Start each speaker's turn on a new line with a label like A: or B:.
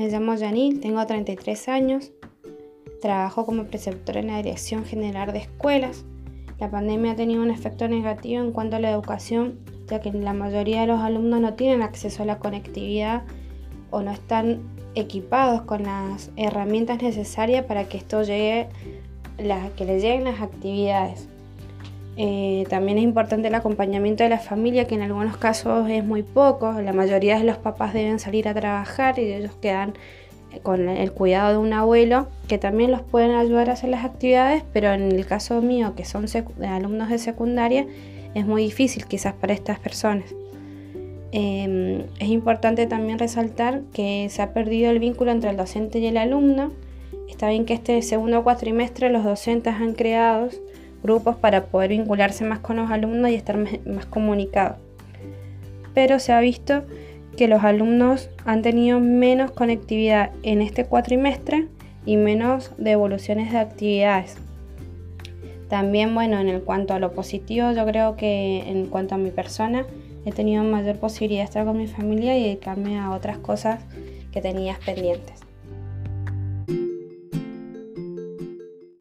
A: Me llamo Janil, tengo 33 años, trabajo como preceptora en la Dirección General de Escuelas. La pandemia ha tenido un efecto negativo en cuanto a la educación, ya que la mayoría de los alumnos no tienen acceso a la conectividad o no están equipados con las herramientas necesarias para que esto llegue, que les lleguen las actividades. Eh, también es importante el acompañamiento de la familia, que en algunos casos es muy poco. La mayoría de los papás deben salir a trabajar y ellos quedan con el cuidado de un abuelo, que también los pueden ayudar a hacer las actividades, pero en el caso mío, que son alumnos de secundaria, es muy difícil quizás para estas personas. Em, es importante también resaltar que se ha perdido el vínculo entre el docente y el alumno. Está bien que este segundo cuatrimestre los docentes han creado grupos para poder vincularse más con los alumnos y estar más comunicados. Pero se ha visto que los alumnos han tenido menos conectividad en este cuatrimestre y menos devoluciones de actividades. También, bueno, en el cuanto a lo positivo, yo creo que en cuanto a mi persona, he tenido mayor posibilidad de estar con mi familia y dedicarme a otras cosas que tenías pendientes.